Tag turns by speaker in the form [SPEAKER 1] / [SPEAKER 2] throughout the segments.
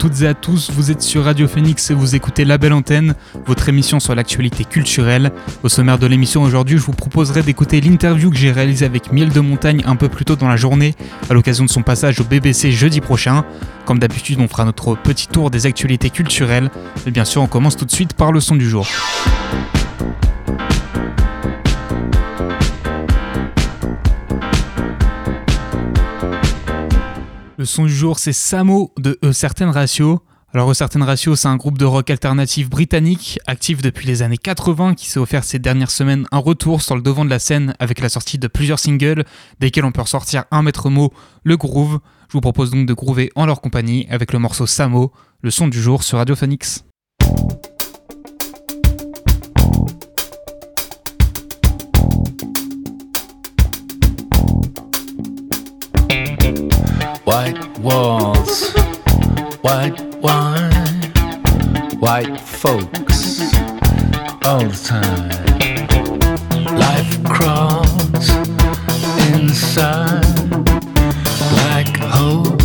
[SPEAKER 1] Toutes et à tous, vous êtes sur Radio Phoenix et vous écoutez La Belle Antenne, votre émission sur l'actualité culturelle. Au sommaire de l'émission aujourd'hui, je vous proposerai d'écouter l'interview que j'ai réalisée avec Miel de Montagne un peu plus tôt dans la journée, à l'occasion de son passage au BBC jeudi prochain. Comme d'habitude, on fera notre petit tour des actualités culturelles, et bien sûr, on commence tout de suite par le son du jour. Le son du jour, c'est Samo de E Certaines Ratio. Alors, E Certaines Ratio, c'est un groupe de rock alternatif britannique, actif depuis les années 80, qui s'est offert ces dernières semaines un retour sur le devant de la scène avec la sortie de plusieurs singles, desquels on peut ressortir un maître mot, le groove. Je vous propose donc de groover en leur compagnie avec le morceau Samo, le son du jour sur Radio Phoenix.
[SPEAKER 2] White walls, white wine, white folks. All the time. Life crawls inside like hope,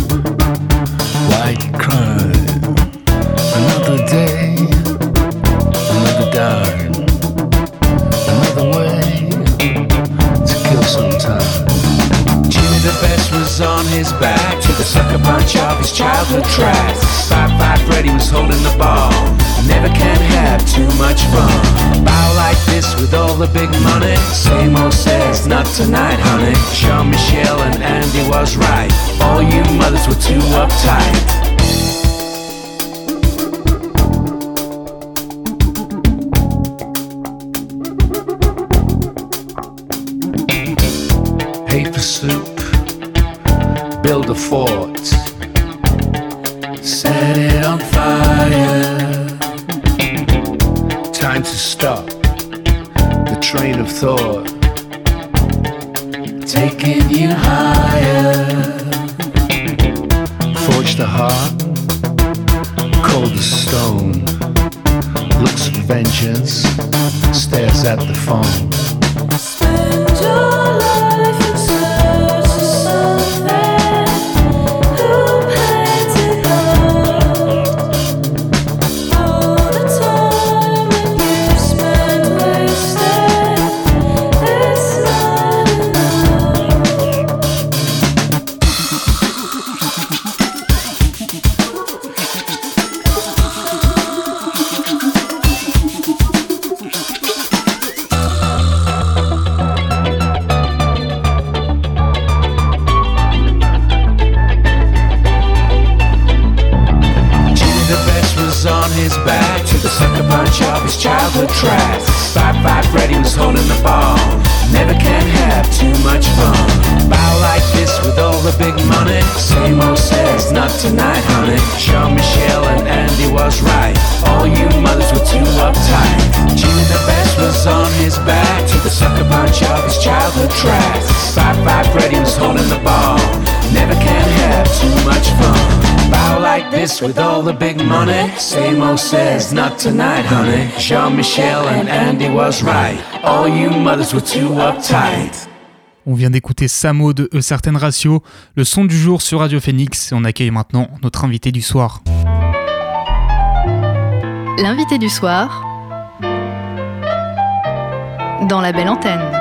[SPEAKER 2] white crime. Another day, another dime, the best was on his back. Took a sucker punch of his childhood tracks. Five five Freddy was holding the ball. Never can have too much fun. Bow like this with all the big money. Same old says, not tonight, honey. Jean Michel and Andy was right. All you mothers were too uptight. Build fort, set it on fire. Time to stop the train of thought, Five five Freddy was holding the ball. Never can have too much fun. Bow like this with all the big money. Same old says, not tonight, honey. Jean Michel and Andy was right. All you mothers were too uptight. On
[SPEAKER 1] vient d'écouter Samo de E Certaines Ratio, le son du jour sur Radio Phoenix, et on accueille maintenant notre invité du soir.
[SPEAKER 3] L'invité du soir dans La Belle Antenne.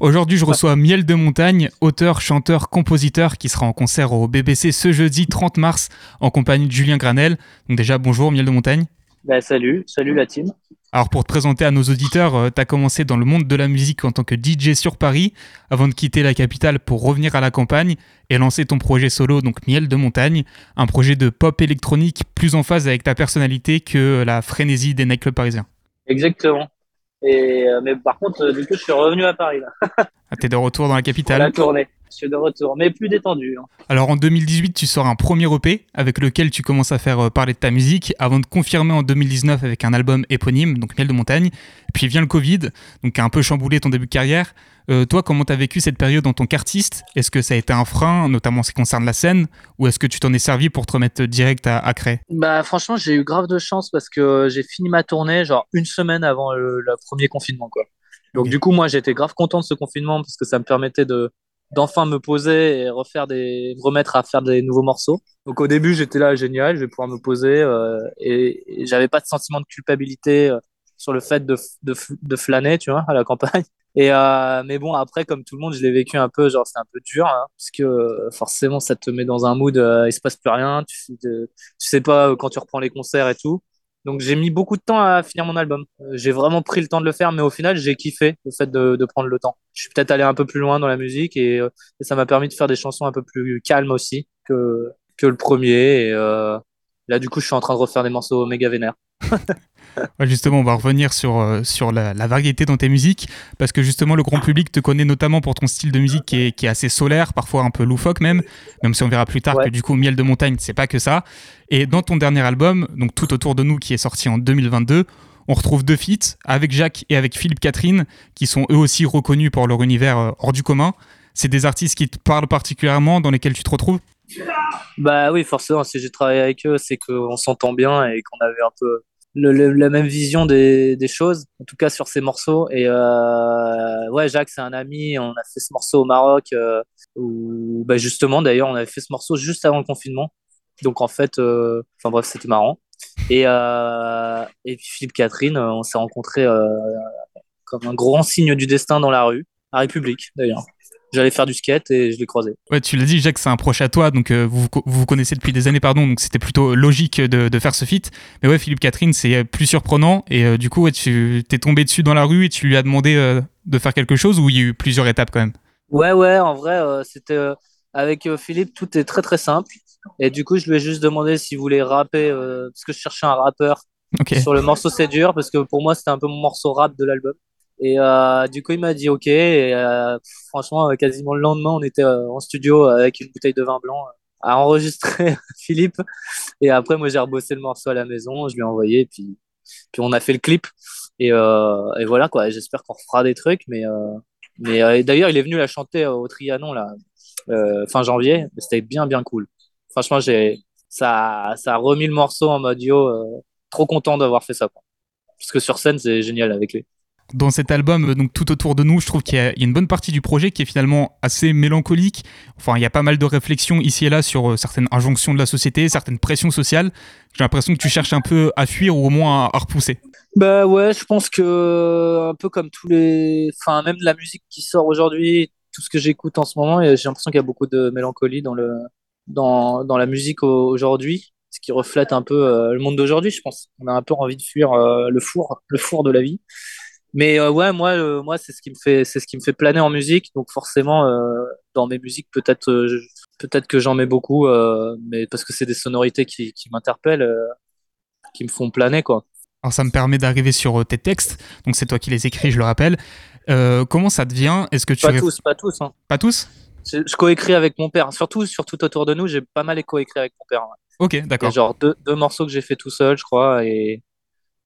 [SPEAKER 1] Aujourd'hui, je reçois Miel de Montagne, auteur, chanteur, compositeur, qui sera en concert au BBC ce jeudi 30 mars en compagnie de Julien Granel. Donc déjà, bonjour Miel de Montagne.
[SPEAKER 4] Bah, salut, salut la team.
[SPEAKER 1] Alors pour te présenter à nos auditeurs, tu as commencé dans le monde de la musique en tant que DJ sur Paris, avant de quitter la capitale pour revenir à la campagne et lancer ton projet solo, donc Miel de Montagne, un projet de pop électronique plus en phase avec ta personnalité que la frénésie des nightclubs parisiens.
[SPEAKER 4] Exactement. Et, euh, mais par contre, euh, du coup, je suis revenu à Paris là.
[SPEAKER 1] Ah, T'es de retour dans la
[SPEAKER 4] Pour la
[SPEAKER 1] capitale.
[SPEAKER 4] tournée. Je suis de retour, mais plus détendu. hein.
[SPEAKER 1] Alors en 2018, tu sors un premier EP avec lequel tu commences à faire euh, parler de ta musique avant de confirmer en 2019 avec un album éponyme, donc Miel de montagne. Puis vient le Covid, donc qui a un peu chamboulé ton début de carrière. Euh, toi, comment t'as vécu cette période en tant qu'artiste? Est-ce que ça a été un frein, notamment en ce qui concerne la scène, ou est-ce que tu t'en es servi pour te remettre direct à, à créer
[SPEAKER 4] Bah franchement, j'ai eu grave de chance parce que j'ai fini ma tournée genre une semaine avant le, le premier confinement quoi. Donc du coup, moi j'étais grave content de ce confinement parce que ça me permettait de d'enfin me poser et refaire des me remettre à faire des nouveaux morceaux. Donc au début, j'étais là génial, je vais pouvoir me poser euh, et, et j'avais pas de sentiment de culpabilité euh, sur le fait de, de, de flâner, tu vois, à la campagne. Et euh, mais bon, après, comme tout le monde, je l'ai vécu un peu, genre c'est un peu dur, hein, parce que euh, forcément, ça te met dans un mood, euh, il se passe plus rien, tu, tu sais pas euh, quand tu reprends les concerts et tout. Donc j'ai mis beaucoup de temps à finir mon album. Euh, J'ai vraiment pris le temps de le faire, mais au final, j'ai kiffé le fait de, de prendre le temps. Je suis peut-être allé un peu plus loin dans la musique et, et ça m'a permis de faire des chansons un peu plus calmes aussi que, que le premier. Et là, du coup, je suis en train de refaire des morceaux méga vénères.
[SPEAKER 1] Ouais, Justement, on va revenir sur, euh, sur la, la variété dans tes musiques, parce que justement, le grand public te connaît notamment pour ton style de musique qui est, qui est assez solaire, parfois un peu loufoque même, même si on verra plus tard
[SPEAKER 4] Ouais.
[SPEAKER 1] que du coup, Miel de montagne, c'est pas que ça. Et dans ton dernier album, donc Tout autour de nous, qui est sorti en 2022, on retrouve deux feats avec Jacques et avec Philippe Catherine, qui sont eux aussi reconnus pour leur univers euh, hors du commun. C'est des artistes qui te parlent particulièrement, dans lesquels tu te retrouves?
[SPEAKER 4] Bah oui, forcément, si j'ai travaillé avec eux, c'est qu'on s'entend bien et qu'on avait un peu le- le- la même vision des, des choses, en tout cas sur ces morceaux. Et euh, ouais, Jacques, c'est un ami, on a fait ce morceau au Maroc, euh, où bah justement, d'ailleurs, on avait fait ce morceau juste avant le confinement. Donc en fait, euh, enfin bref, c'était marrant. Et, euh, et puis Philippe Catherine, euh, on s'est rencontrés comme un grand signe du destin dans la rue, à République d'ailleurs. J'allais faire du skate et je l'ai croisé.
[SPEAKER 1] Ouais, tu l'as dit, Jacques, c'est un proche à toi, donc euh, vous, vous connaissez depuis des années, pardon, donc c'était plutôt logique de, de faire ce feat. Mais ouais, Philippe Catherine, c'est euh, plus surprenant, et euh, du coup, ouais, tu t'es tombé dessus dans la rue et tu lui as demandé euh, de faire quelque chose, ou il y a eu plusieurs étapes quand même?
[SPEAKER 4] Ouais, ouais, en vrai, c'était avec Philippe, tout est très très simple. Et du coup, je lui ai juste demandé s'il voulait rapper, parce que je cherchais un rappeur sur le morceau C'est dur, parce que pour moi, c'était un peu mon morceau rap de l'album. Et euh, du coup, il m'a dit OK. Et euh, franchement, euh, quasiment le lendemain, on était euh, en studio avec une bouteille de vin blanc euh, à enregistrer Philippe. Et après, moi, j'ai rebossé le morceau à la maison, je lui ai envoyé, puis, puis on a fait le clip. Et, euh, et voilà, quoi. J'espère qu'on refera des trucs, mais. Euh, mais euh, d'ailleurs, il est venu la chanter euh, au Trianon là, euh, fin janvier. C'était bien, bien cool. Franchement, j'ai ça, ça a remis le morceau en mode yo. euh, trop content d'avoir fait ça. Quoi. Parce que sur scène, c'est génial avec lui.
[SPEAKER 1] Dans cet album, donc tout autour de nous, je trouve qu'il y, a une bonne partie du projet qui est finalement assez mélancolique. Enfin, il y a pas mal de réflexions ici et là sur euh, certaines injonctions de la société, certaines pressions sociales. J'ai l'impression que tu cherches un peu à fuir ou au moins à, repousser.
[SPEAKER 4] Bah ouais, je pense que un peu comme tous les, enfin même la musique qui sort aujourd'hui, tout ce que j'écoute en ce moment, j'ai l'impression qu'il y a beaucoup de mélancolie dans le dans dans la musique au- aujourd'hui, ce qui reflète un peu euh, le monde d'aujourd'hui, je pense. On a un peu envie de fuir euh, le four, le four de la vie. Mais euh, ouais, moi, euh, moi, c'est ce qui me fait, c'est ce qui me fait planer en musique. Donc forcément, euh, dans mes musiques, peut-être, peut-être que j'en mets beaucoup, mais parce que c'est des sonorités qui, qui m'interpellent, qui me font planer, quoi.
[SPEAKER 1] Alors ça me permet d'arriver sur tes textes, donc c'est toi qui les écris, je le rappelle. Comment ça devient? Est-ce que tu
[SPEAKER 4] Pas tous, pas tous. Hein.
[SPEAKER 1] Pas tous?
[SPEAKER 4] Je, je coécris avec mon père. Surtout, surtout autour de nous, j'ai pas mal coécrit avec mon père. ouais.
[SPEAKER 1] Ok, d'accord.
[SPEAKER 4] genre deux, deux morceaux que j'ai fait tout seul, je crois, et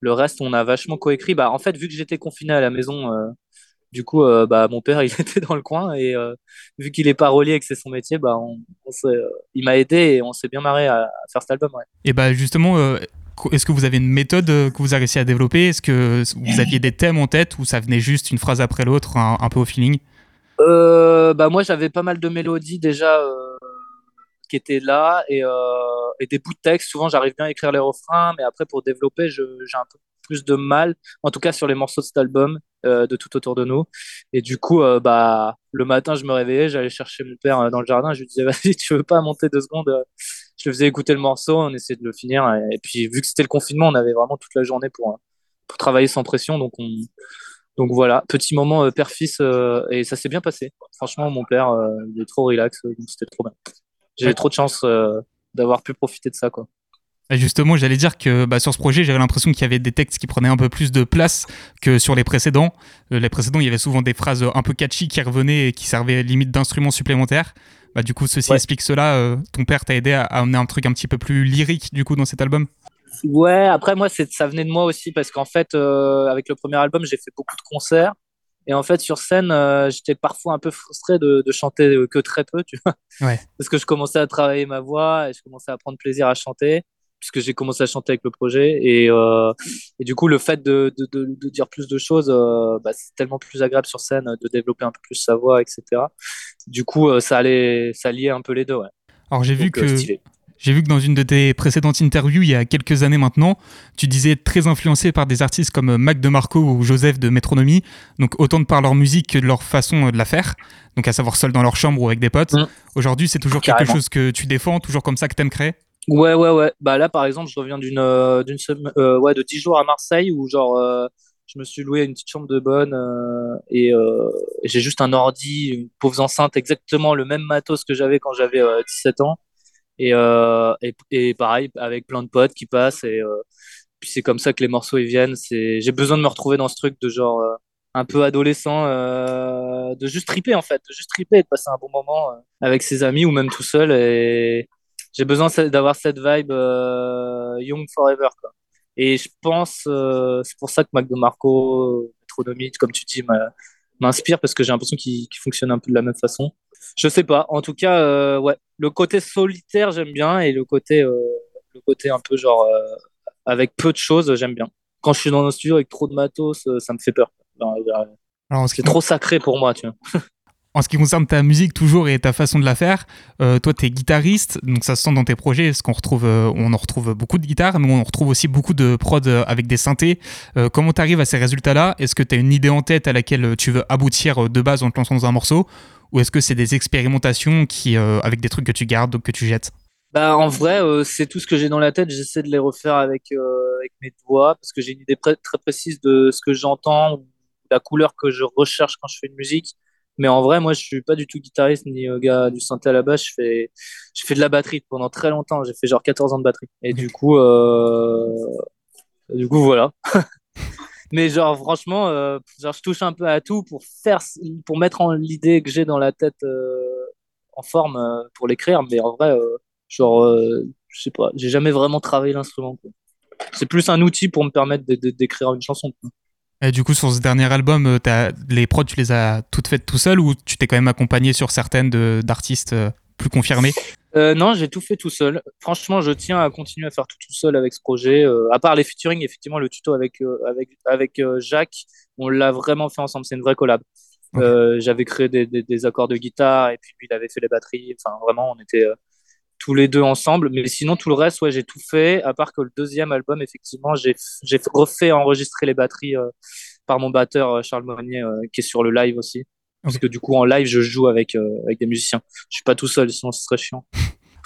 [SPEAKER 4] le reste, on a vachement coécrit. Bah, en fait, vu que j'étais confiné à la maison, euh, du coup, euh, bah, mon père, il était dans le coin, et euh, vu qu'il est parolier et que c'est son métier, bah, on, il m'a aidé et on s'est bien marré à, à faire cet album. Ouais.
[SPEAKER 1] Et bah justement, est-ce que vous avez une méthode que vous avez réussi à développer? Est-ce que vous aviez des thèmes en tête ou ça venait juste une phrase après l'autre, un, un peu au feeling?
[SPEAKER 4] Euh, bah, moi, j'avais pas mal de mélodies déjà euh, qui là et, euh, et des bouts de texte. Souvent, j'arrive bien à écrire les refrains, mais après, pour développer, j'ai un peu plus de mal, en tout cas sur les morceaux de cet album, euh, de tout autour de nous. Et du coup, euh, bah, le matin, je me réveillais, j'allais chercher mon père dans le jardin, je lui disais, vas-y, tu veux pas monter deux secondes Je le faisais écouter le morceau, on essayait de le finir. Et, puis, vu que c'était le confinement, on avait vraiment toute la journée pour, pour travailler sans pression, donc on. Donc voilà, petit moment père-fils et ça s'est bien passé. Franchement, mon père, il est trop relax, donc c'était trop bien. J'ai
[SPEAKER 1] Ouais.
[SPEAKER 4] trop de chance euh, d'avoir pu profiter de ça, quoi.
[SPEAKER 1] Justement, j'allais dire que bah, sur ce projet, j'avais l'impression qu'il y avait des textes qui prenaient un peu plus de place que sur les précédents. Euh, les précédents, il y avait souvent des phrases un peu catchy qui revenaient et qui servaient limite d'instruments supplémentaires. Bah, du coup, ceci
[SPEAKER 4] Ouais.
[SPEAKER 1] explique cela. euh, ton père t'a aidé à, à amener un truc un petit peu plus lyrique du coup dans cet album?
[SPEAKER 4] Ouais, après moi, ça venait de moi aussi parce qu'en fait, euh, avec le premier album, j'ai fait beaucoup de concerts. Et en fait, sur scène, euh, j'étais parfois un peu frustré de, de chanter euh, que très peu, tu vois.
[SPEAKER 1] Ouais.
[SPEAKER 4] Parce que je commençais à travailler ma voix et je commençais à prendre plaisir à chanter, puisque j'ai commencé à chanter avec le projet. Et, euh, et du coup, le fait de, de, de, de dire plus de choses, euh, bah, c'est tellement plus agréable sur scène de développer un peu plus sa voix, etc. Du coup, euh, ça allait, ça liait un peu les deux, ouais.
[SPEAKER 1] Alors j'ai vu que
[SPEAKER 4] stylé.
[SPEAKER 1] J'ai vu que dans une de tes précédentes interviews, il y a quelques années maintenant, tu disais être très influencé par des artistes comme Mac DeMarco ou Joseph de Métronomie, donc autant de par leur musique que de leur façon de la faire, donc à savoir seul dans leur chambre ou avec des potes.
[SPEAKER 4] Mm.
[SPEAKER 1] Aujourd'hui, c'est toujours quelque chose que tu défends, toujours comme ça que t'aimes créer?
[SPEAKER 4] Ouais, ouais, ouais. Bah là, par exemple, je reviens d'une euh, d'une semaine, euh, ouais, de 10 jours à Marseille où genre euh, je me suis loué une petite chambre de bonne euh, et euh, j'ai juste un ordi, une pauvre enceinte, exactement le même matos que j'avais quand j'avais euh, 17 ans. Et, euh, et, et pareil, avec plein de potes qui passent et euh, puis c'est comme ça que les morceaux ils viennent. J'ai besoin de me retrouver dans ce truc de genre euh, un peu adolescent, de juste triper en fait, de juste triper et de passer un bon moment avec ses amis ou même tout seul et j'ai besoin d'avoir cette vibe young forever quoi. Et je pense c'est pour ça que Mac DeMarco, Metronomy, comme tu dis, m'inspire parce que j'ai l'impression qu'il fonctionne un peu de la même façon. Je sais pas. En tout cas, euh, ouais, le côté solitaire j'aime bien et le côté euh, le côté un peu genre euh, avec peu de choses j'aime bien. Quand je suis dans un studio avec trop de matos, ça me fait peur.
[SPEAKER 1] Alors en ce, qui,
[SPEAKER 4] C'est trop sacré pour moi, tu vois.
[SPEAKER 1] en ce qui concerne ta musique toujours et ta façon de la faire, euh, toi t'es guitariste, donc ça se sent dans tes projets, parce qu'on retrouve, euh, on en retrouve beaucoup de guitares, mais on retrouve aussi beaucoup de prod euh, avec des synthés. Comment t'arrives à ces résultats-là? Est-ce que t'as une idée en tête à laquelle tu veux aboutir de base en te lançant dans un morceau? Ou est-ce que c'est des expérimentations qui, avec des trucs que tu gardes, que tu jettes?
[SPEAKER 4] Bah, en vrai, c'est tout ce que j'ai dans la tête. J'essaie de les refaire avec, mes doigts parce que j'ai une idée très précise de ce que j'entends, la couleur que je recherche quand je fais une musique. Mais en vrai, moi, je suis pas du tout guitariste ni euh, gars du synthé à la base. Je fais, je fais de la batterie pendant très longtemps. J'ai fait genre 14 ans de batterie. Et du coup, euh, du coup, voilà. Mais genre, franchement, euh, genre, je touche un peu à tout pour faire, pour mettre en l'idée que j'ai dans la tête euh, en forme euh, pour l'écrire. Mais en vrai, euh, genre, euh, je sais pas, j'ai jamais vraiment travaillé l'instrument. C'est plus un outil pour me permettre d'écrire une chanson. quoi.
[SPEAKER 1] Et du coup, sur ce dernier album, euh, t'as- les prods, tu les as toutes faites tout seul ou tu t'es quand même accompagné sur certaines d'artistes euh, plus confirmés?
[SPEAKER 4] Euh, non, j'ai tout fait tout seul. Franchement, je tiens à continuer à faire tout tout seul avec ce projet. Euh, à part les featuring, effectivement, le tuto avec euh, avec avec Jacques, on l'a vraiment fait ensemble. C'est une vraie collab. J'avais créé des, des, des accords de guitare et puis lui, il avait fait les batteries. Enfin, vraiment, on était tous les deux ensemble. Mais sinon, tout le reste, ouais, j'ai tout fait. À part que le deuxième album, effectivement, j'ai j'ai refait enregistrer les batteries euh, par mon batteur euh, Charles Monnier, euh, qui est sur le live aussi. Parce que du coup, en live, je joue avec euh, avec des musiciens. Je suis pas tout seul, sinon ce serait chiant.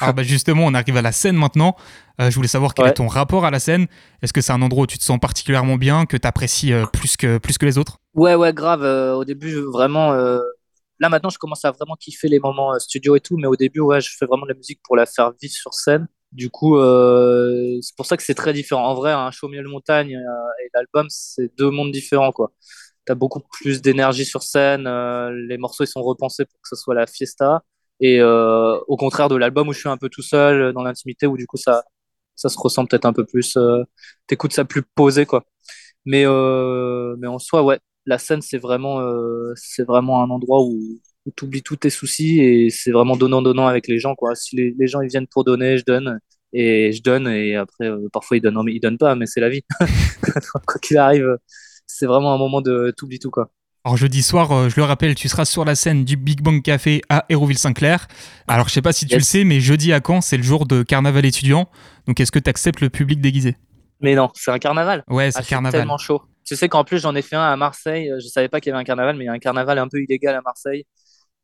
[SPEAKER 1] Alors bah justement, on arrive à la scène maintenant. Euh, je voulais savoir quel
[SPEAKER 4] Ouais.
[SPEAKER 1] est ton rapport à la scène. Est-ce que c'est un endroit où tu te sens particulièrement bien, que tu apprécies plus, que, plus que les autres?
[SPEAKER 4] Ouais, ouais, grave. euh, au début, vraiment. Là, maintenant, je commence à vraiment kiffer les moments euh, studio et tout. Mais au début, ouais, je fais vraiment de la musique pour la faire vivre sur scène. Du coup, euh, c'est pour ça que c'est très différent. En vrai, un show miel montagne euh, et l'album, c'est deux mondes différents, quoi. T'as beaucoup plus d'énergie sur scène. euh, les morceaux, ils sont repensés pour que ce soit la fiesta. Et euh, au contraire de l'album où je suis un peu tout seul dans l'intimité, où du coup, ça, ça se ressent peut-être un peu plus. Euh, T'écoutes ça plus posé, quoi. Mais, euh, mais en soi, ouais, la scène, c'est vraiment, euh, c'est vraiment un endroit où, où tu oublies tous tes soucis et c'est vraiment donnant-donnant avec les gens, quoi. Si les, les gens ils viennent pour donner, je donne et je donne et après, euh, parfois ils donnent, non, mais ils donnent pas, mais c'est la vie. Quoi qu'il arrive, c'est vraiment un moment de t'oublies tout, quoi.
[SPEAKER 1] Alors jeudi soir, euh, je le rappelle, tu seras sur la scène du Big Bang Café à Hérouville-Saint-Clair. Alors je sais pas si tu
[SPEAKER 4] Yes.
[SPEAKER 1] le sais, mais jeudi à Caen, c'est le jour de carnaval étudiant. Donc est-ce que tu acceptes le public déguisé?
[SPEAKER 4] Mais non, c'est un carnaval.
[SPEAKER 1] Ouais, c'est
[SPEAKER 4] Ah,
[SPEAKER 1] carnaval.
[SPEAKER 4] tellement chaud. Tu sais qu'en plus, j'en ai fait un à Marseille. Je savais pas qu'il y avait un carnaval, mais il y a un carnaval un peu illégal à Marseille.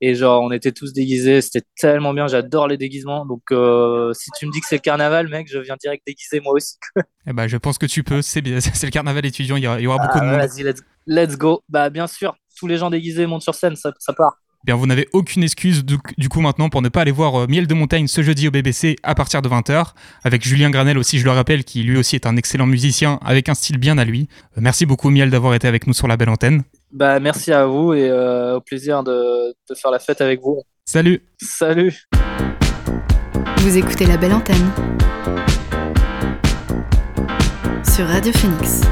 [SPEAKER 4] Et genre, on était tous déguisés. C'était tellement bien. J'adore les déguisements. Donc, euh, si tu me dis que c'est le carnaval, mec, je viens direct déguisé moi aussi.
[SPEAKER 1] Eh ben, je pense que tu peux, c'est bien, c'est le carnaval étudiant, il y aura, il y aura beaucoup
[SPEAKER 4] Ah,
[SPEAKER 1] de monde.
[SPEAKER 4] Vas-y, let's, let's go. Bah, bien sûr, tous les gens déguisés montent sur scène, ça, ça part.
[SPEAKER 1] Bien, vous n'avez aucune excuse du, du coup maintenant pour ne pas aller voir euh, Miel de montagne ce jeudi au BBC à partir de 20h, avec Julien Granel aussi, je le rappelle, qui lui aussi est un excellent musicien avec un style bien à lui. Euh, merci beaucoup Miel d'avoir été avec nous sur la belle antenne.
[SPEAKER 4] Bah, merci à vous et euh, au plaisir de, de faire la fête avec vous.
[SPEAKER 1] Salut
[SPEAKER 4] Salut
[SPEAKER 3] Vous écoutez la belle antenne sur Radio Phoenix.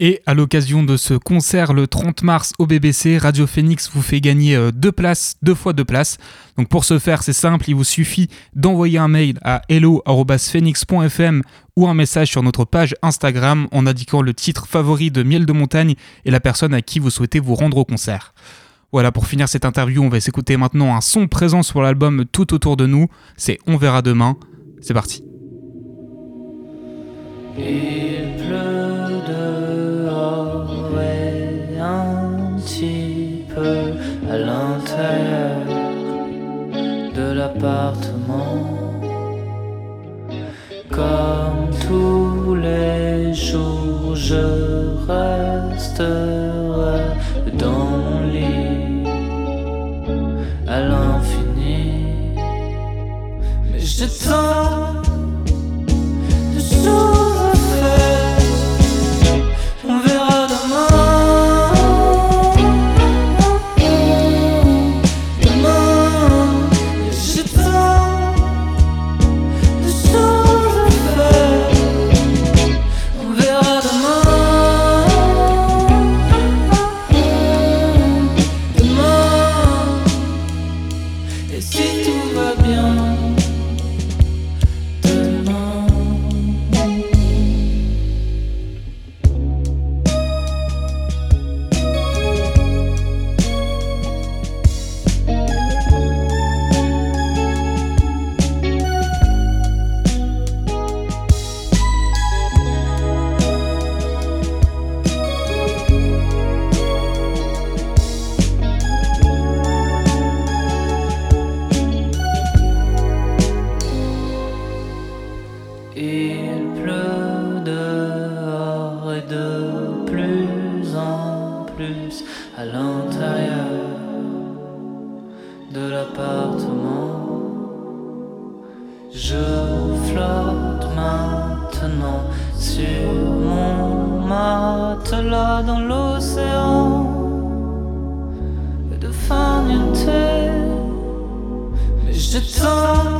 [SPEAKER 1] Et à l'occasion de ce concert le 30 mars au BBC, Radio Phoenix vous fait gagner euh, deux places, deux fois deux places. Donc pour ce faire, c'est simple, il vous suffit d'envoyer un mail à hello@phoenix.fm ou un message sur notre page Instagram en indiquant le titre favori de Miel de montagne et la personne à qui vous souhaitez vous rendre au concert. Voilà, pour finir cette interview, on va s'écouter maintenant un son présent sur l'album Tout autour de nous. C'est On verra demain. C'est parti.
[SPEAKER 5] Il pleut à l'intérieur de l'appartement. Comme tous les jours, je resterai dans mon lit à l'infini. Mais je tente de plus en plus à l'intérieur de l'appartement. Je flotte maintenant sur mon matelas dans l'océan de farniente. Mais je tente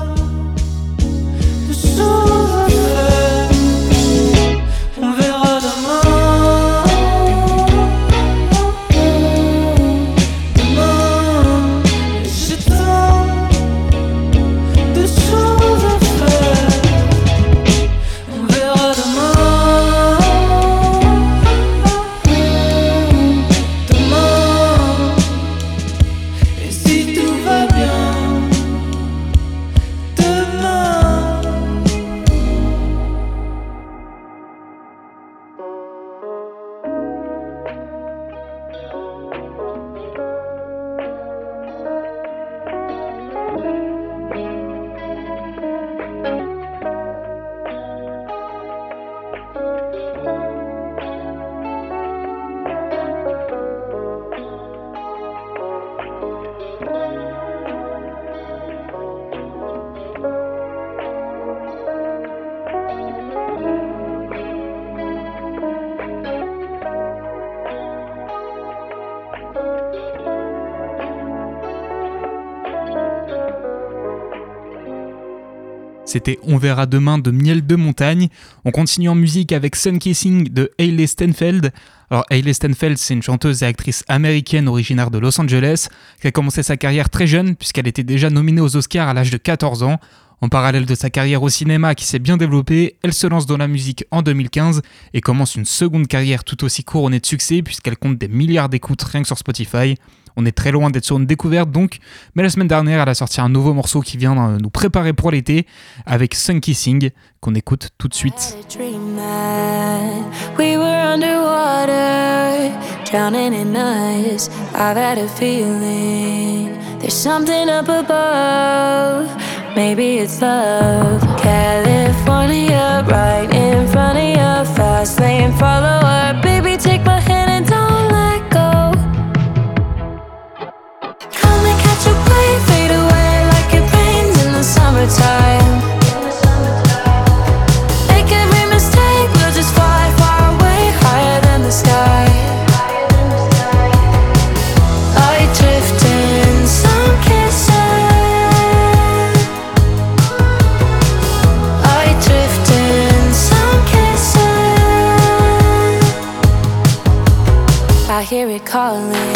[SPEAKER 1] C'était On verra demain de Miel de Montagne. On continue en musique avec Sun Kissing de Hailey Stenfeld. Alors Hailey Stenfeld, c'est une chanteuse et actrice américaine originaire de Los Angeles qui a commencé sa carrière très jeune puisqu'elle était déjà nominée aux Oscars à l'âge de 14 ans. En parallèle de sa carrière au cinéma qui s'est bien développée, elle se lance dans la musique en 2015 et commence une seconde carrière tout aussi couronnée de succès puisqu'elle compte des milliards d'écoutes rien que sur Spotify. On est très loin d'être sur une découverte donc, mais la semaine dernière, elle a sorti un nouveau morceau qui vient euh, nous préparer pour l'été avec Sun Kissing qu'on écoute tout de suite.
[SPEAKER 6] had a dream that we were underwater, drowning in us. I've had a feeling there's something up above. Maybe it's love. California, right in front of your fast lane follower. Hear it calling.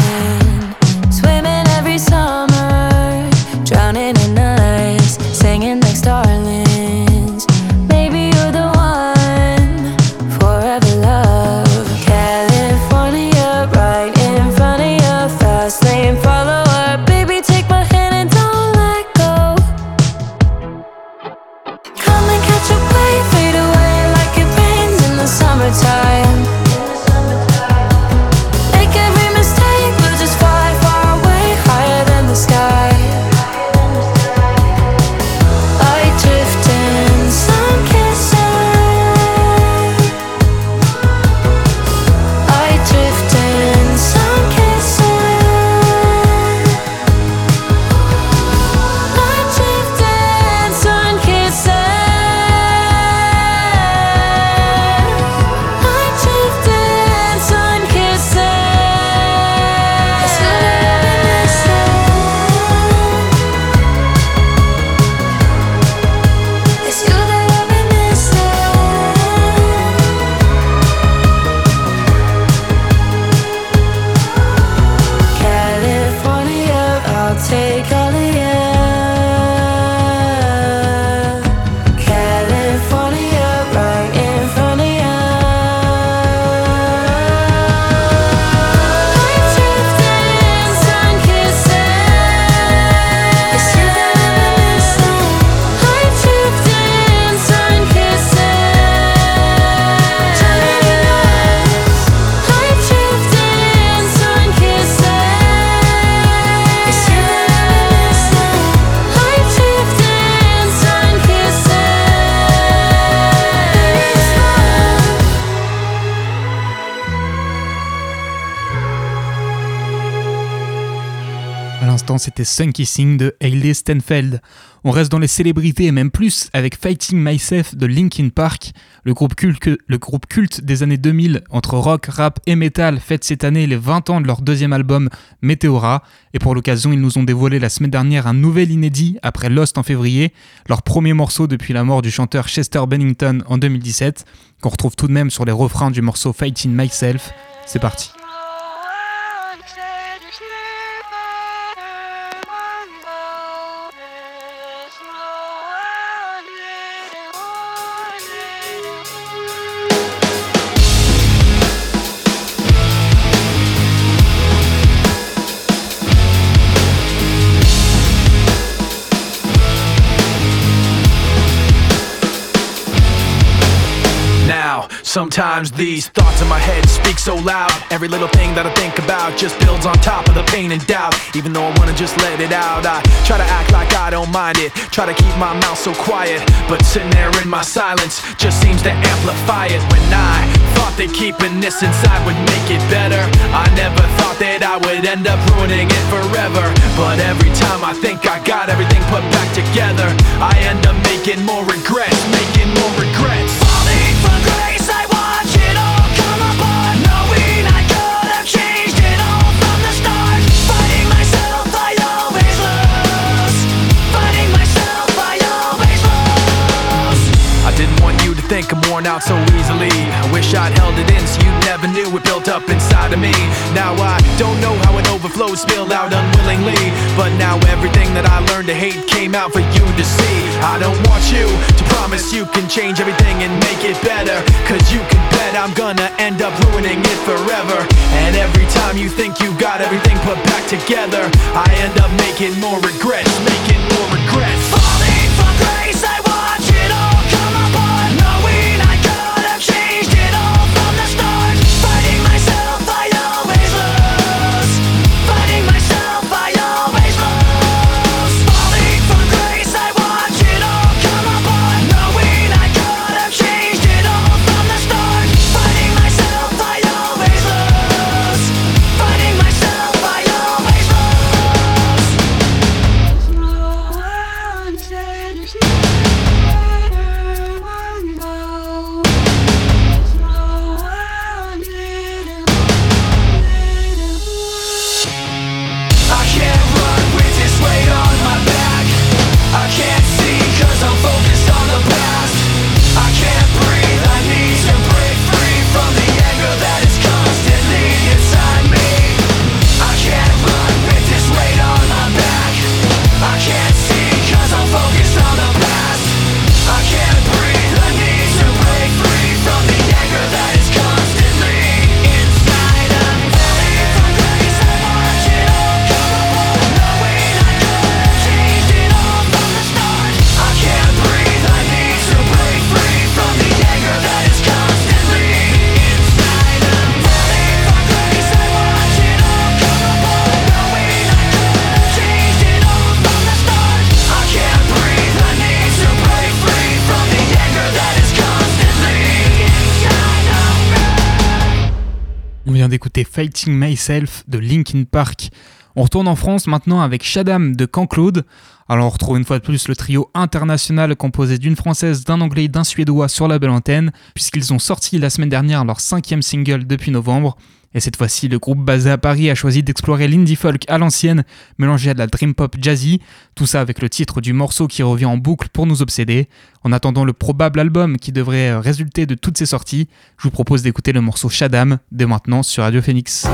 [SPEAKER 1] C'était Sun Kissing de Hailey Stenfeld. On reste dans les célébrités et même plus avec Fighting Myself de Linkin Park. Le groupe, culte, le groupe culte des années 2000 entre rock, rap et metal fête cette année les 20 ans de leur deuxième album Meteora. Et pour l'occasion, ils nous ont dévoilé la semaine dernière un nouvel inédit après Lost en février, leur premier morceau depuis la mort du chanteur Chester Bennington en 2017, qu'on retrouve tout de même sur les refrains du morceau Fighting Myself. C'est parti.
[SPEAKER 7] Sometimes these thoughts in my head speak so loud. Every little thing that I think about just builds on top of the pain and doubt. Even though I wanna just let it out, I try to act like I don't mind it. Try to keep my mouth so quiet, but sitting there in my silence just seems to amplify it. When I thought that keeping this inside would make it better, I never thought that I would end up ruining it forever. But every time I think I got everything put back together, I end up making more regrets, making more regrets. Out so easily. I wish I'd held it in so you never knew it built up inside of me. Now I don't know how it overflowed, spilled out unwillingly. But now everything that I learned to hate came out for you to see. I don't want you to promise you can change everything and make it better. Cause you can bet I'm gonna end up ruining it forever. And every time you think you got everything put back together, I end up making more regrets, making more regrets. Myself
[SPEAKER 6] de Linkin Park. On retourne en France maintenant avec Shadam de Canclaude. Alors on retrouve une fois de plus le trio international composé d'une française, d'un anglais et d'un suédois sur la belle antenne, puisqu'ils ont sorti la semaine dernière leur cinquième single depuis novembre. Et cette fois-ci, le groupe basé à Paris a choisi d'explorer l'indie folk à l'ancienne, mélangé à de la dream pop jazzy, tout ça avec le titre du morceau qui revient en boucle pour nous obséder. En attendant le probable album qui devrait résulter de toutes ces sorties, je vous propose d'écouter le morceau Shadam dès maintenant sur Radio Phoenix.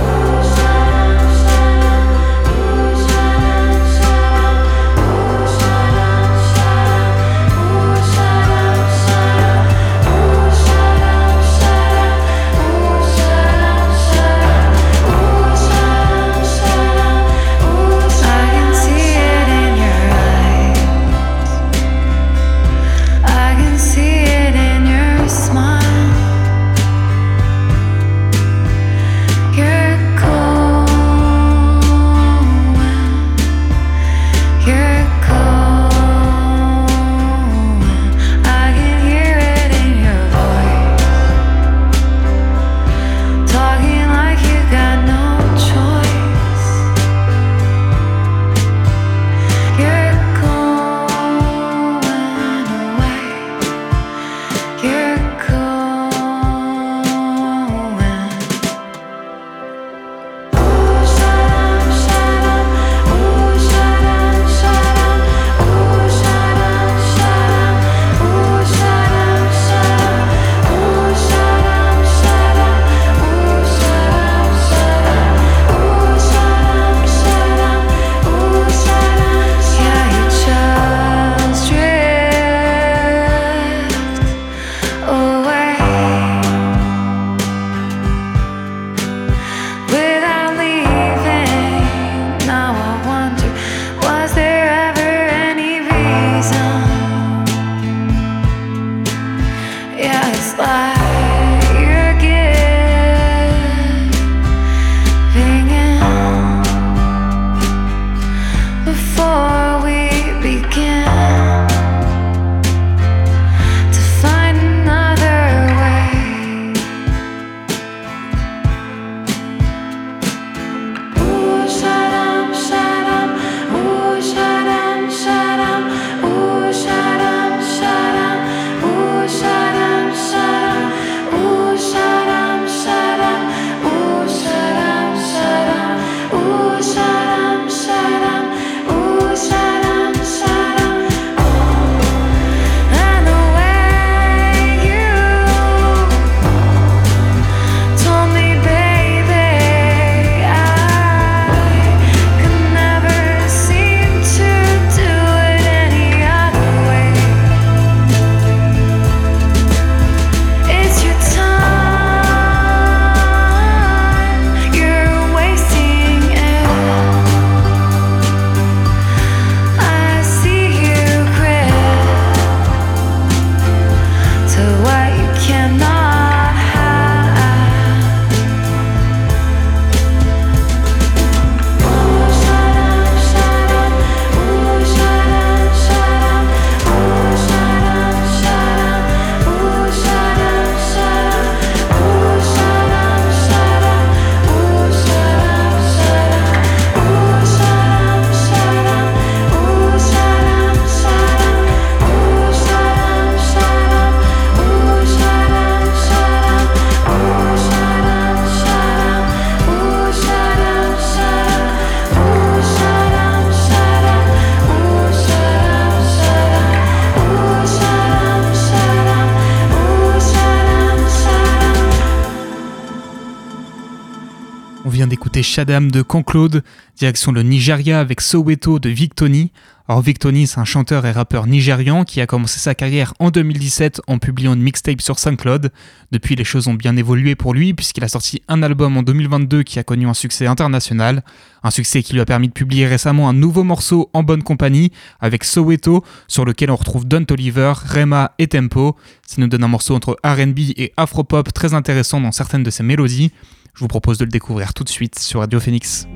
[SPEAKER 6] Shadam de Conclaude, direction le Nigeria avec Soweto de Victony. Alors Victony, c'est un chanteur et rappeur nigérian qui a commencé sa carrière en 2017 en publiant une mixtape sur SoundCloud. Depuis, les choses ont bien évolué pour lui puisqu'il a sorti un album en 2022 qui a connu un succès international. Un succès qui lui a permis de publier récemment un nouveau morceau en bonne compagnie avec Soweto sur lequel on retrouve Don Oliver, Rema et Tempo. Ça nous donne un morceau entre RB et Afropop très intéressant dans certaines de ses mélodies. Je vous propose de le découvrir tout de suite sur Radio Phoenix.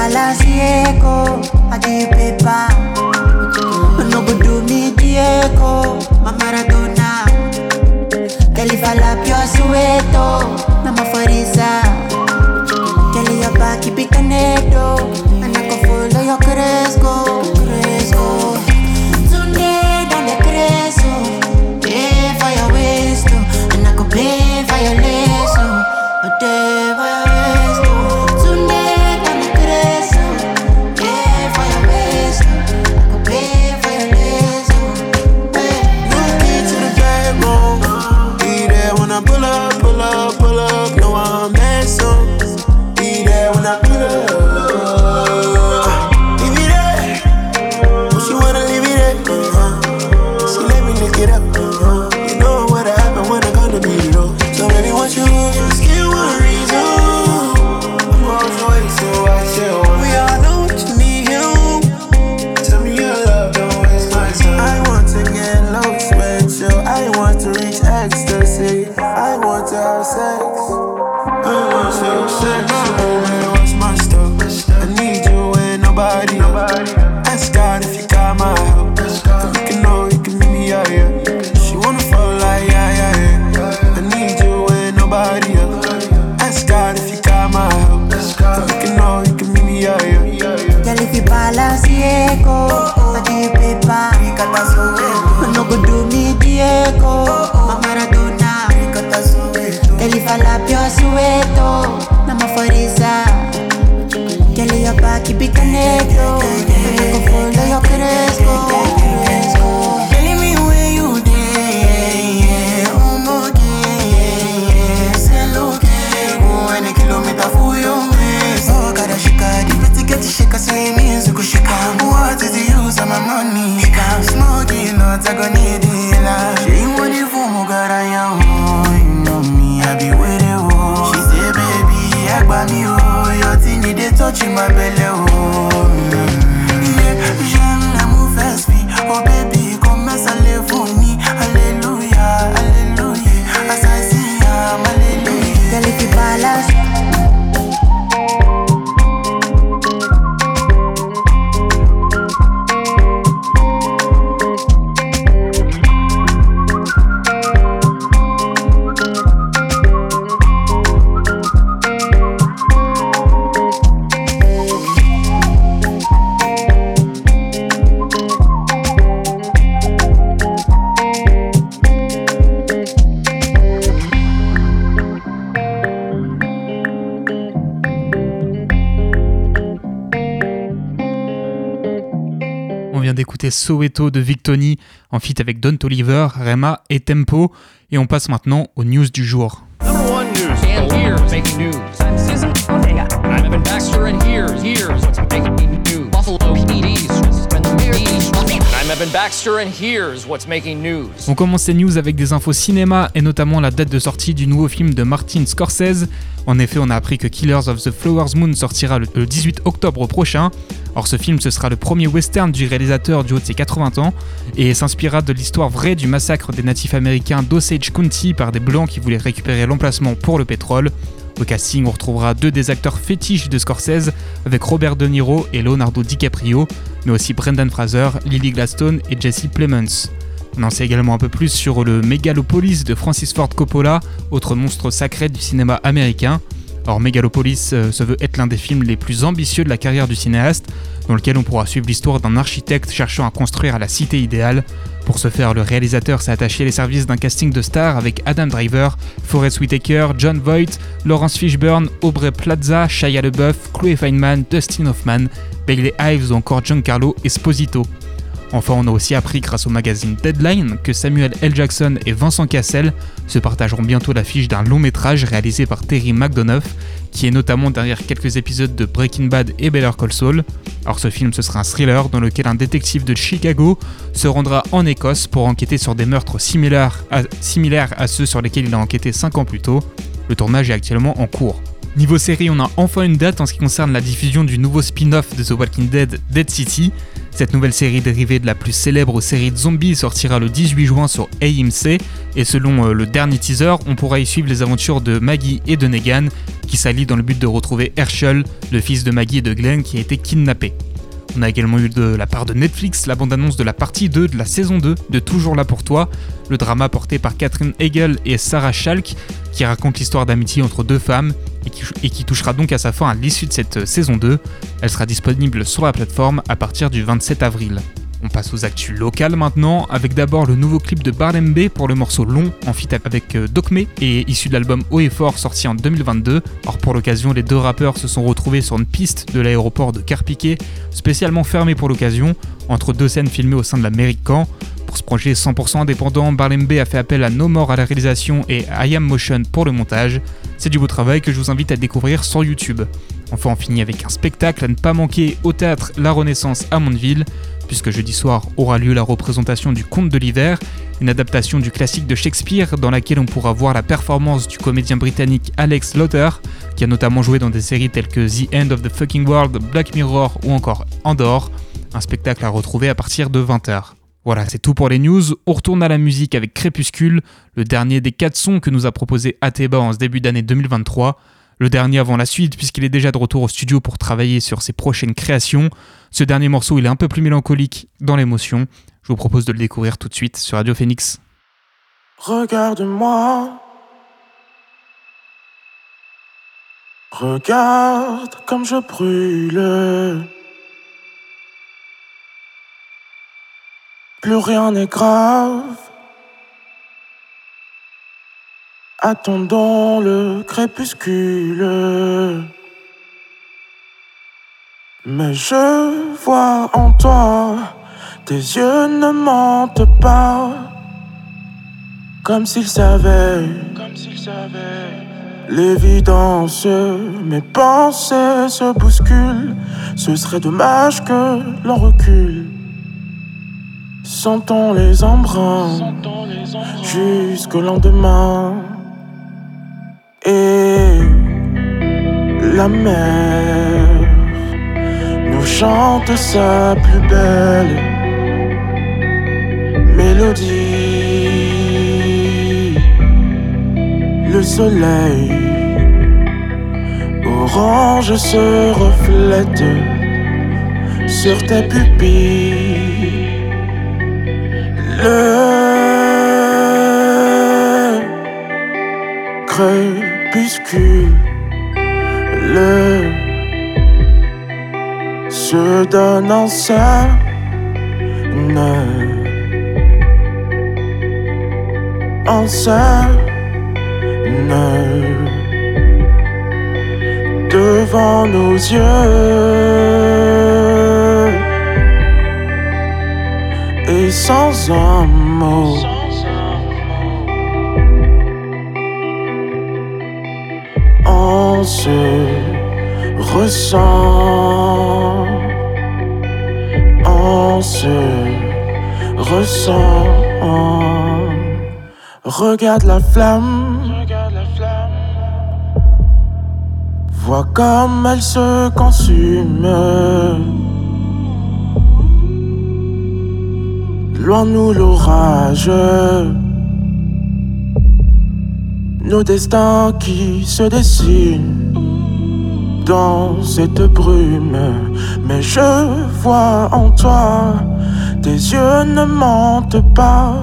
[SPEAKER 8] You balance echo, I paper. No go do me Diego, my Maradona. If I lap your sueto, na mafariza. Girl, your back keep it connected, and I cresco, cresco. weto namafariza keli ya baki bitaneto kofundo yo keresko Shake a
[SPEAKER 9] swing music, shake. What is the use of my money? Smoking nuts, I gon' need it. My belly,
[SPEAKER 1] D'écouter Soweto de Victoni en feat avec Don Toliver, Rema et Tempo. Et on passe maintenant aux news du jour. On commence ces news avec des infos cinéma et notamment la date de sortie du nouveau film de Martin Scorsese. En effet, on a appris que Killers of the Flowers Moon sortira le le 18 octobre prochain. Or, ce film, ce sera le premier western du réalisateur du haut de ses 80 ans et s'inspirera de l'histoire vraie du massacre des natifs américains d'Osage County par des blancs qui voulaient récupérer l'emplacement pour le pétrole. Au casting, on retrouvera deux des acteurs fétiches de Scorsese avec Robert De Niro et Leonardo DiCaprio, mais aussi Brendan Fraser, Lily Gladstone et Jesse Plemons. On en sait également un peu plus sur le Megalopolis de Francis Ford Coppola, autre monstre sacré du cinéma américain. Or, Megalopolis euh, se veut être l'un des films les plus ambitieux de la carrière du cinéaste, dans lequel on pourra suivre l'histoire d'un architecte cherchant à construire la cité idéale. Pour ce faire, le réalisateur s'est attaché les services d'un casting de stars avec Adam Driver, Forest Whitaker, John Voight, Lawrence Fishburne, Aubrey Plaza, Shia LaBeouf, Chloe Feynman, Dustin Hoffman, Bailey Ives ou encore Giancarlo Esposito. Enfin, on a aussi appris grâce au magazine Deadline que Samuel L. Jackson et Vincent Cassel se partageront bientôt l'affiche d'un long métrage réalisé par Terry McDonough, qui est notamment derrière quelques épisodes de Breaking Bad et Better Call Saul. Alors ce film, ce sera un thriller dans lequel un détective de Chicago se rendra en Écosse pour enquêter sur des meurtres similaires à, similaires à ceux sur lesquels il a enquêté 5 ans plus tôt. Le tournage est actuellement en cours. Niveau série, on a enfin une date en ce qui concerne la diffusion du nouveau spin-off de The Walking Dead, Dead City. Cette nouvelle série dérivée de la plus célèbre série de zombies sortira le 18 juin sur AMC, et selon euh, le dernier teaser, on pourra y suivre les aventures de Maggie et de Negan, qui s'allient dans le but de retrouver Herschel, le fils de Maggie et de Glenn qui a été kidnappé. On a également eu de la part de Netflix la bande-annonce de la partie 2 de la saison 2 de Toujours là pour toi, le drama porté par Catherine Hegel et Sarah Schalk, qui raconte l'histoire d'amitié entre deux femmes et qui, et qui touchera donc à sa fin à l'issue de cette saison 2. Elle sera disponible sur la plateforme à partir du 27 avril. On passe aux actus locales maintenant, avec d'abord le nouveau clip de Barlembe pour le morceau Long en feat avec euh, Docme et issu de l'album Haut et Fort sorti en 2022. Or pour l'occasion, les deux rappeurs se sont retrouvés sur une piste de l'aéroport de Carpiquet, spécialement fermée pour l'occasion, entre deux scènes filmées au sein de la mairie de Caen. Pour ce projet 100% indépendant, Barlembe a fait appel à No More à la réalisation et à I Am Motion pour le montage. C'est du beau travail que je vous invite à découvrir sur YouTube. Enfin, on finit avec un spectacle à ne pas manquer au théâtre La Renaissance à Mondeville puisque jeudi soir aura lieu la représentation du Conte de l'hiver, une adaptation du classique de Shakespeare dans laquelle on pourra voir la performance du comédien britannique Alex Lotter, qui a notamment joué dans des séries telles que The End of the Fucking World, Black Mirror ou encore Andor, un spectacle à retrouver à partir de 20h. Voilà, c'est tout pour les news. On retourne à la musique avec Crépuscule, le dernier des quatre sons que nous a proposé Ateba en ce début d'année 2023 le dernier avant la suite, puisqu'il est déjà de retour au studio pour travailler sur ses prochaines créations. Ce dernier morceau, il est un peu plus mélancolique dans l'émotion. Je vous propose de le découvrir tout de suite sur Radio Phoenix.
[SPEAKER 10] Regarde-moi. Regarde comme je brûle. Plus rien n'est grave. Attendons le crépuscule. Mais je vois en toi, tes yeux ne mentent pas. Comme s'ils savaient, comme s'ils savaient. L'évidence, mes pensées se bousculent. Ce serait dommage que l'on recule. Sentons les embruns jusqu'au lendemain la mer nous chante sa plus belle mélodie. Le soleil orange se reflète sur tes pupilles. Le crépuscule se donne en scène en scène devant nos yeux. Et sans un mot. Se ressent, on se ressent. Regarde la flamme, vois comme elle se consume. Loin nous l'orage, nos destins qui se dessinent dans cette brume. Mais je vois en toi, tes yeux ne mentent pas,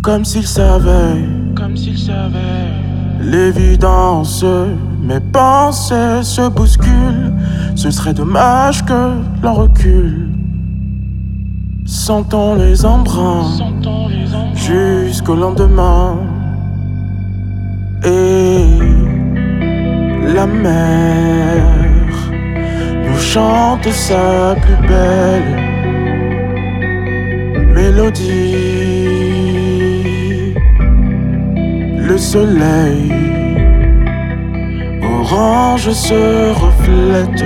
[SPEAKER 10] comme s'ils savaient, comme s'ils savaient. L'évidence, mes pensées se bousculent. Ce serait dommage que l'on recule. Sentons les embruns jusqu'au lendemain. Et la mer nous chante sa plus belle mélodie. Le soleil orange se reflète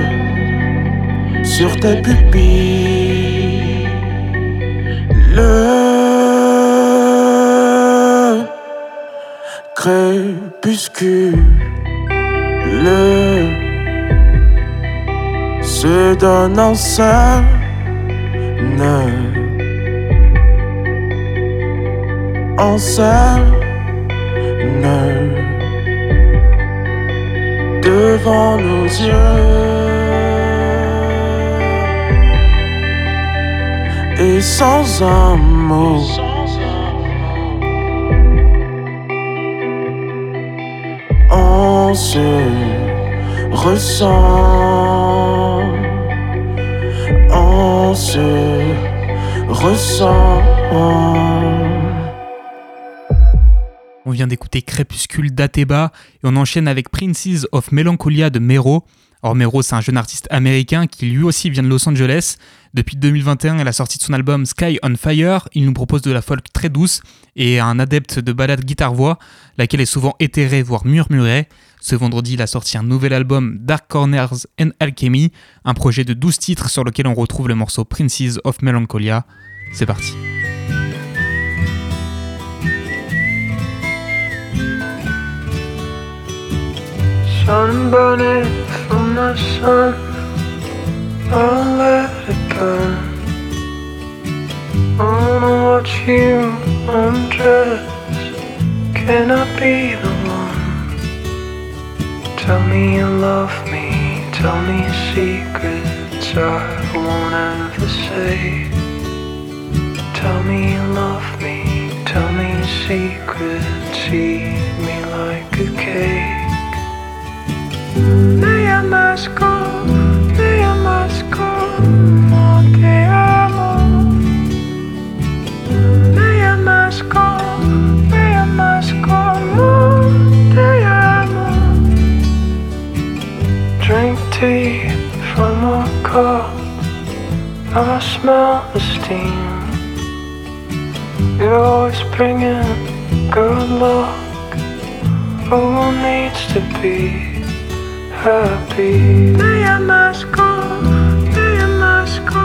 [SPEAKER 10] sur tes pupilles. Le crépuscule
[SPEAKER 11] Le se donne en scène en scène devant nos yeux et sans un mot. Se ressent, on se ressent.
[SPEAKER 1] On vient d'écouter Crépuscule d'Ateba et on enchaîne avec Princes of Melancholia de Mero. Or, Mero, c'est un jeune artiste américain qui lui aussi vient de Los Angeles. Depuis 2021 et la sortie de son album Sky on Fire, il nous propose de la folk très douce et un adepte de balade guitare-voix, laquelle est souvent éthérée, voire murmurée. Ce vendredi, il a sorti un nouvel album Dark Corners and Alchemy, un projet de 12 titres sur lequel on retrouve le morceau Princes of Melancholia. C'est parti.
[SPEAKER 11] Sun burning from the sun. I'll let it burn. I wanna watch you undress. Can I be the one? Tell me you love me. Tell me secrets I won't ever say. Tell me you love me. Tell me secrets. Eat me like a cake. I smell the steam. You're always bringing good luck. Who needs to be? Happy. Me amasco, me amasco,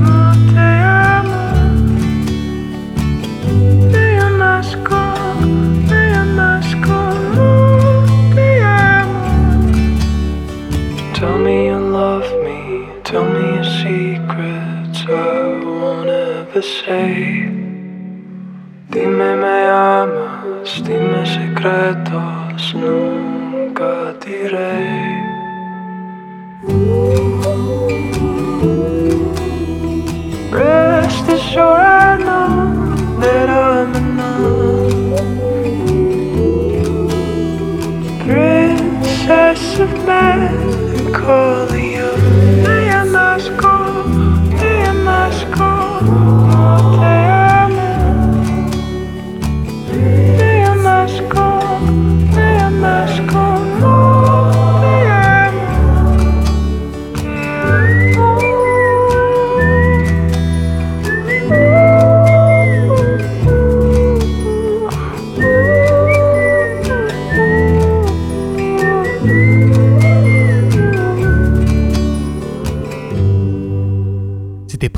[SPEAKER 11] no te amo. Me amasco, me amasco, no te amo. Tell me you love me, tell me your secrets I won't ever say. Dime me amas, dime secretos, nunca diré.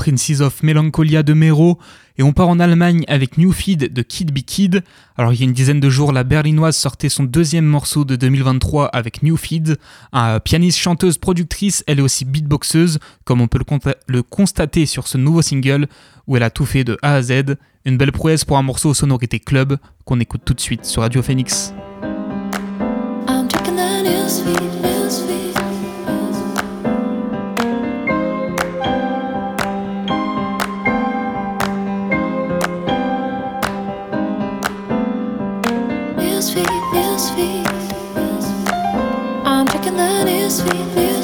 [SPEAKER 11] Of Melancholia
[SPEAKER 1] de Mero et on part en Allemagne avec New Feed de Kid Be Kid. Alors il y a une dizaine de jours, la berlinoise sortait son deuxième morceau de 2023 avec New Feed, un pianiste, chanteuse, productrice, elle est aussi beatboxeuse, comme on peut le, constater sur ce nouveau single où elle a tout fait de A à Z. Une belle prouesse pour un morceau aux sonorités club qu'on écoute tout de suite sur Radio Phoenix.
[SPEAKER 6] This be.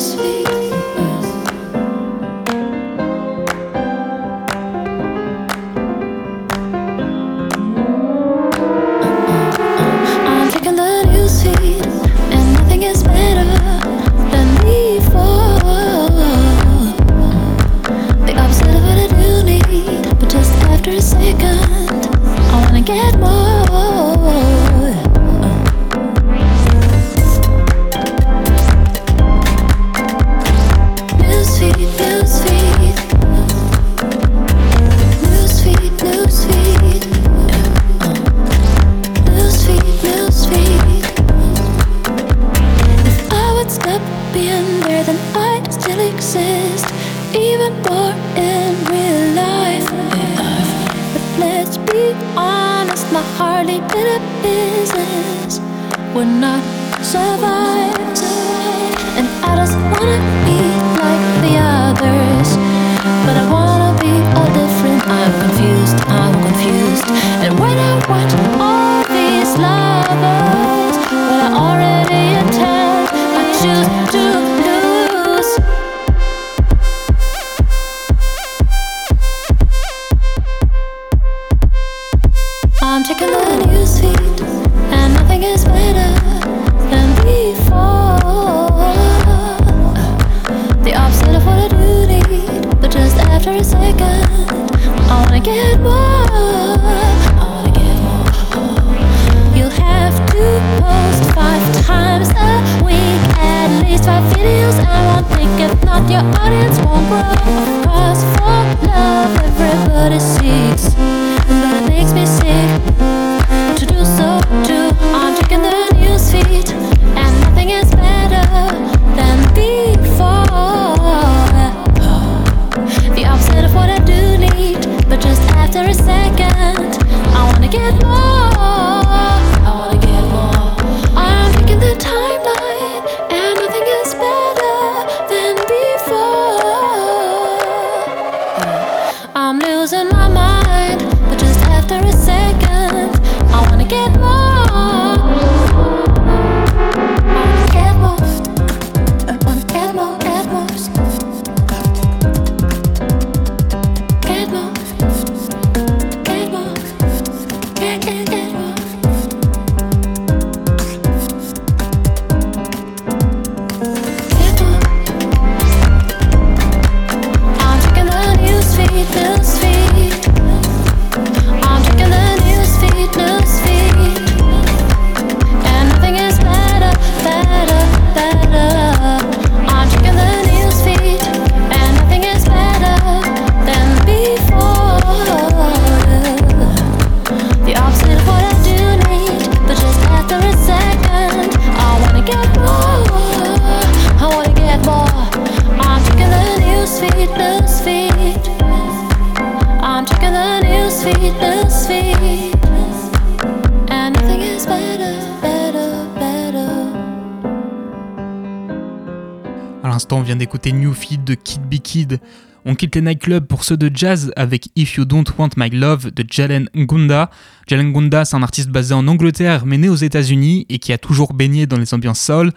[SPEAKER 1] Kid Be Kid. On quitte les nightclubs pour ceux de jazz avec If You Don't Want My Love de Jalen Gunda. Jalen Gunda, c'est un artiste basé en Angleterre mais né aux États-Unis et qui a toujours baigné dans les ambiances soul.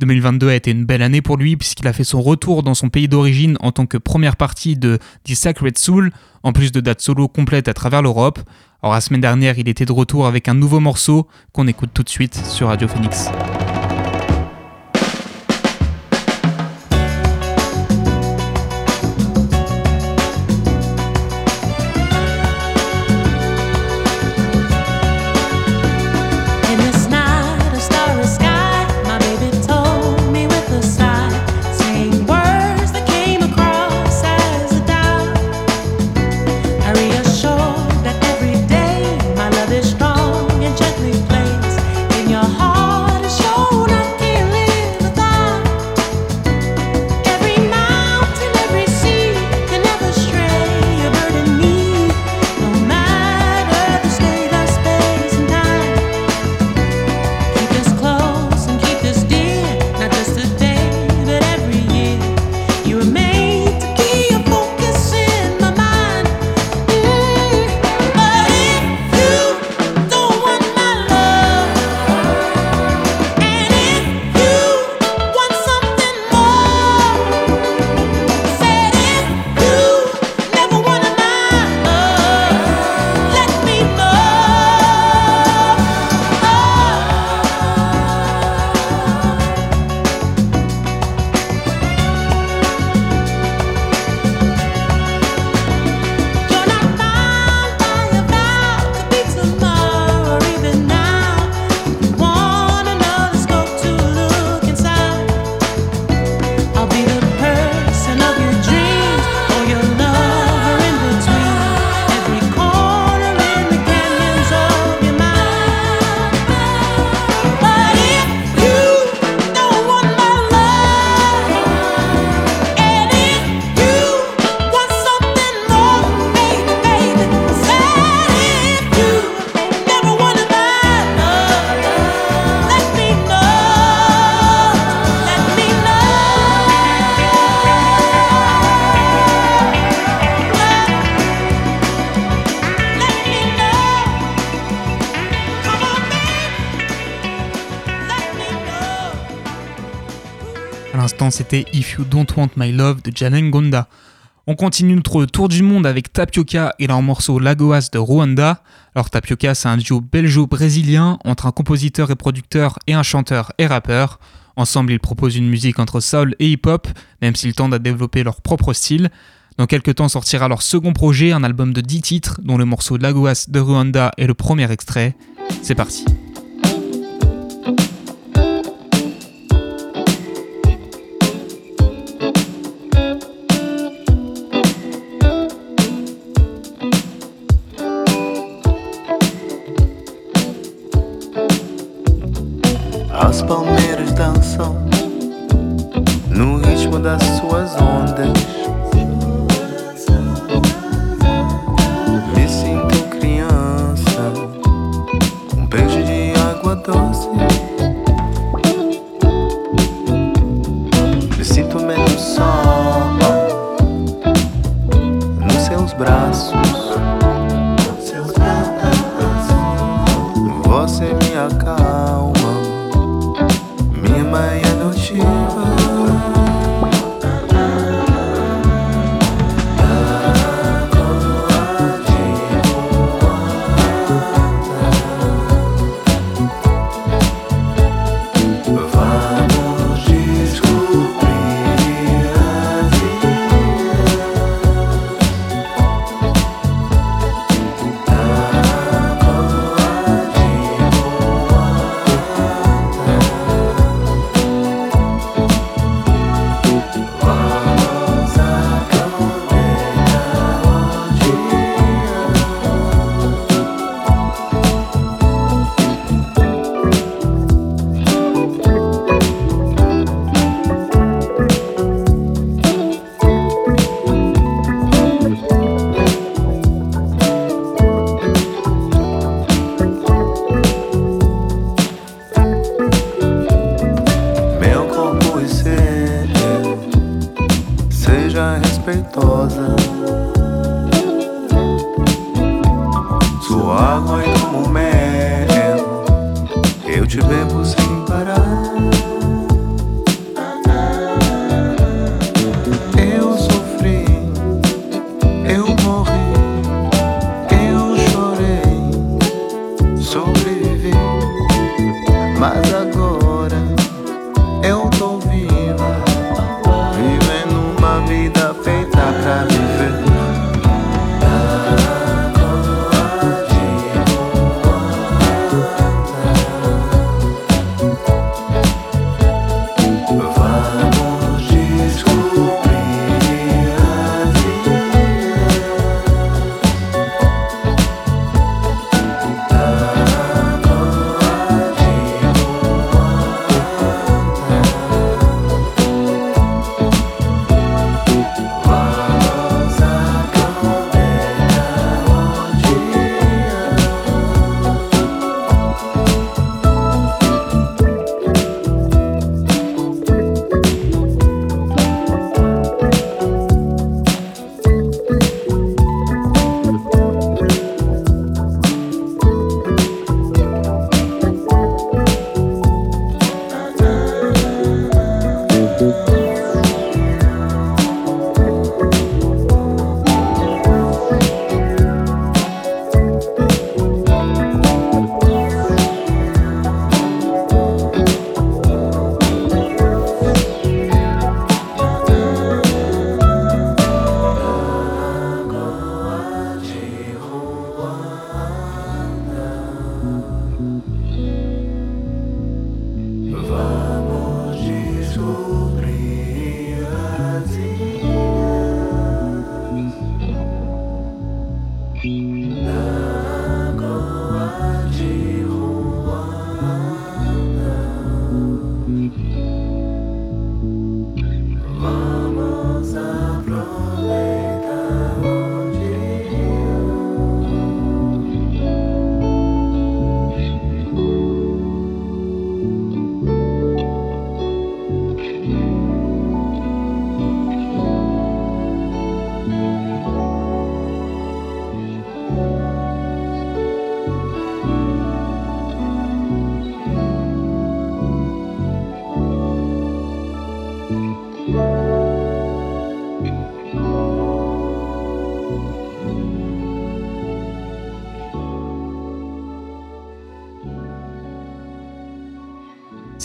[SPEAKER 1] 2022 a été une belle année pour lui puisqu'il a fait son retour dans son pays d'origine en tant que première partie de The Sacred Soul, en plus de dates solo complètes à travers l'Europe. Or la semaine dernière, il était de retour avec un nouveau morceau qu'on écoute tout de suite sur Radio Phoenix. L'instant, c'était If You Don't Want My Love de Janen Gonda. On continue notre tour du monde avec Tapioca et leur morceau Lagoas de Rwanda. Alors Tapioca, c'est un duo belgeo-brésilien entre un compositeur et producteur et un chanteur et rappeur. Ensemble, ils proposent une musique entre soul et hip-hop, même s'ils tendent à développer leur propre style. Dans quelques temps sortira leur second projet, un album de 10 titres, dont le morceau Lagoas de Rwanda est le premier extrait. C'est parti.
[SPEAKER 12] As palmeiras dançam no ritmo das suas ondas. Me sinto criança, um beijo de água doce.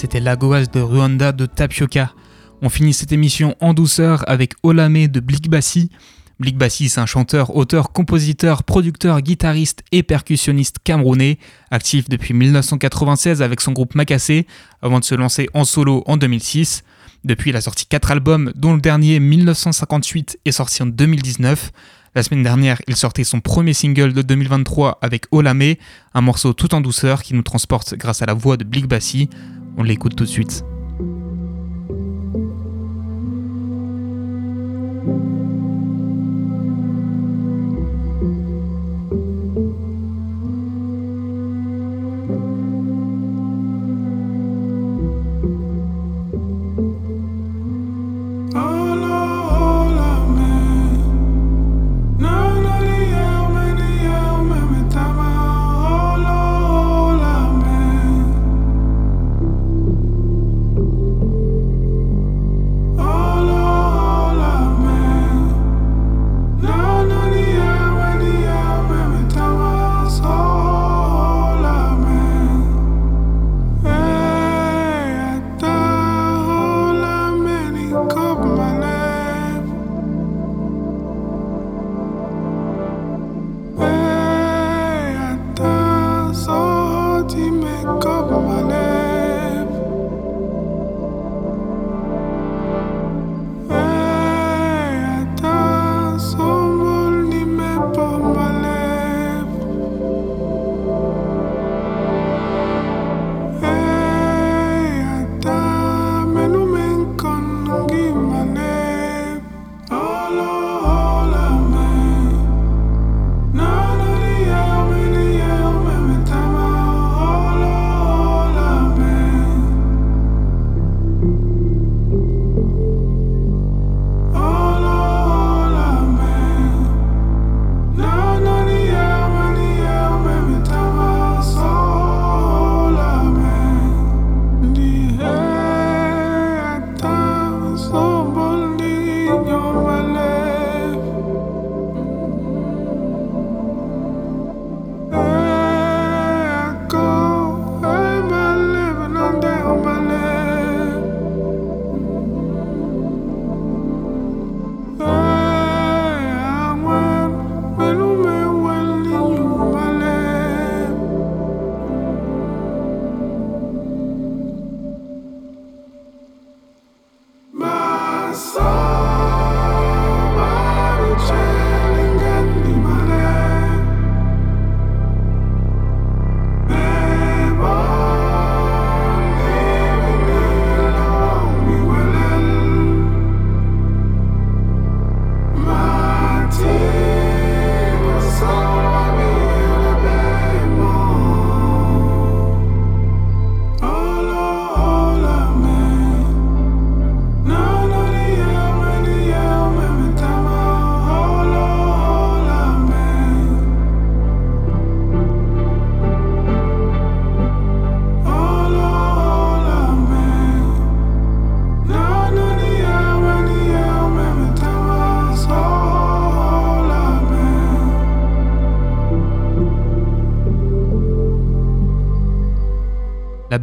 [SPEAKER 1] C'était Lagoas de Rwanda de Tapioca. On finit cette émission en douceur avec Olame de Blikbassi. Blikbassi, c'est un chanteur, auteur, compositeur, producteur, guitariste et percussionniste camerounais, actif depuis 1996 avec son groupe Makassé, avant de se lancer en solo en 2006. Depuis, il a sorti 4 albums, dont le dernier 1958 est sorti en 2019. La semaine dernière, il sortait son premier single de 2023 avec Olame, un morceau tout en douceur qui nous transporte grâce à la voix de Blikbassi. On l'écoute tout de suite.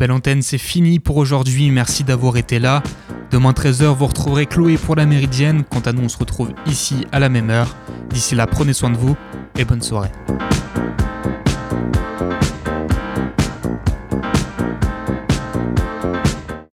[SPEAKER 1] Belle antenne, c'est fini pour aujourd'hui. Merci d'avoir été là. Demain 13h, vous retrouverez Chloé pour la Méridienne. Quant à nous, on se retrouve ici à la même heure. D'ici là, prenez soin de vous et bonne soirée.